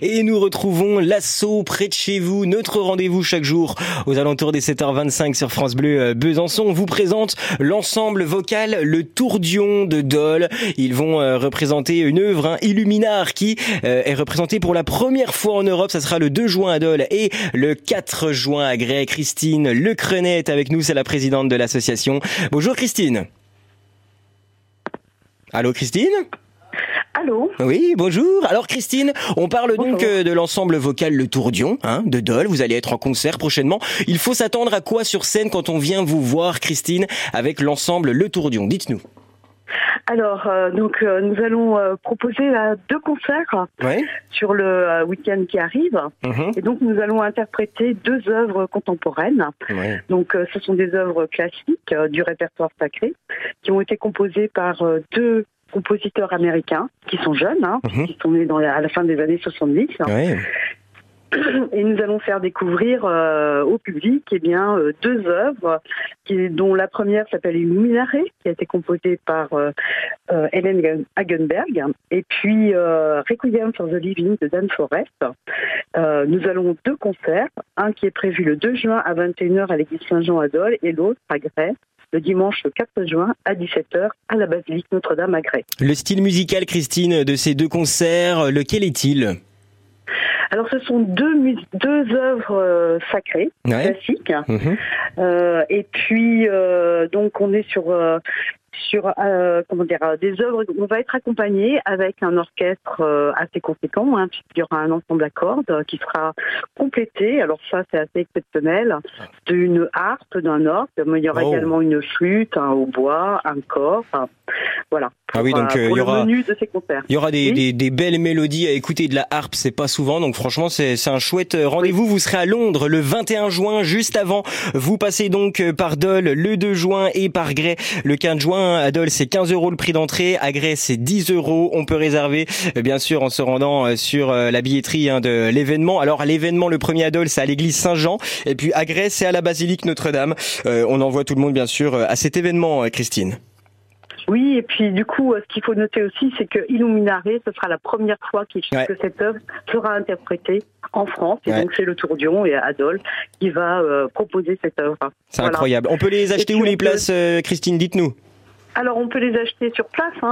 Et nous retrouvons l'assaut près de chez vous, notre rendez-vous chaque jour aux alentours des 7h25 sur France Bleu euh, Besançon. On vous présente l'ensemble vocal Le Tourdion de Dole. Ils vont euh, représenter une œuvre, un Illuminar, qui euh, est représenté pour la première fois en Europe. Ça sera le 2 juin à Dole et le 4 juin à Grès. Christine Lecrenet est avec nous, c'est la présidente de l'association. Bonjour Christine. Allô Christine? Allô Oui, bonjour. Alors Christine, on parle donc Bonjour. euh, de l'ensemble vocal Le Tourdion, hein, de Dole. Vous allez être en concert prochainement. Il faut s'attendre à quoi sur scène quand on vient vous voir, Christine, avec l'ensemble Le Tourdion? Dites-nous. Alors, euh, donc, euh, nous allons euh, proposer euh, deux concerts sur le euh, week-end qui arrive. Mhm. Et donc, nous allons interpréter deux œuvres contemporaines. Donc, euh, ce sont des œuvres classiques du répertoire sacré qui ont été composées par deux compositeurs américains qui sont jeunes, hein, Mhm. qui sont nés dans la- à la fin des années 70. Ouais. et nous allons faire découvrir euh, au public eh bien euh, deux œuvres qui, dont la première s'appelle Illuminare qui a été composée par euh, euh, Helen Hagenberg et puis euh, Requiem for the Living de Dan Forrest. Euh, nous allons deux concerts, un qui est prévu le 2 juin à 21h à l'église Saint-Jean à Dole et l'autre à Grès le dimanche 4 juin à 17h à la basilique Notre-Dame à Grès. Le style musical, Christine, de ces deux concerts, lequel est-il? Alors ce sont deux, deux œuvres euh, sacrées, Ouais. classiques, Mhm. Euh, et puis euh, donc on est sur euh, sur euh, comment dire euh, des œuvres. On va être accompagné avec un orchestre euh, assez conséquent, hein, puisqu'il y aura un ensemble à cordes qui sera complété. Alors ça c'est assez exceptionnel d'une harpe, d'un orgue, mais il y aura Oh. également une flûte, un hautbois, un corps. enfin, voilà. Ah oui, donc, euh, euh, il y aura- menu de ces concerts. Il y aura des, Oui. des, des belles mélodies à écouter de la harpe, c'est pas souvent, donc franchement c'est c'est un chouette euh, rendez-vous. Vous serez à Londres le 21 juin, juste avant. Vous passez donc euh, par Dole le 2 juin et par Grès le 15 juin. À Dole c'est 15 euros le prix d'entrée, à c'est 10 euros. On peut réserver euh, bien sûr en se rendant euh, sur euh, la billetterie hein, de l'événement. Alors l'événement le premier à Dole c'est à l'église Saint-Jean et puis à Grès c'est à la basilique Notre-Dame. On envoie tout le monde bien sûr à cet événement, Christine. Oui, et puis du coup, ce qu'il faut noter aussi, c'est que Illuminare, ce sera la première fois Ouais. que cette œuvre sera interprétée en France. Et Ouais. donc c'est le Tourdion et Adolphe qui va euh, proposer cette œuvre. C'est Voilà. incroyable. On peut les acheter où les places, Christine? Dites-nous. Alors on peut les acheter sur place. hein.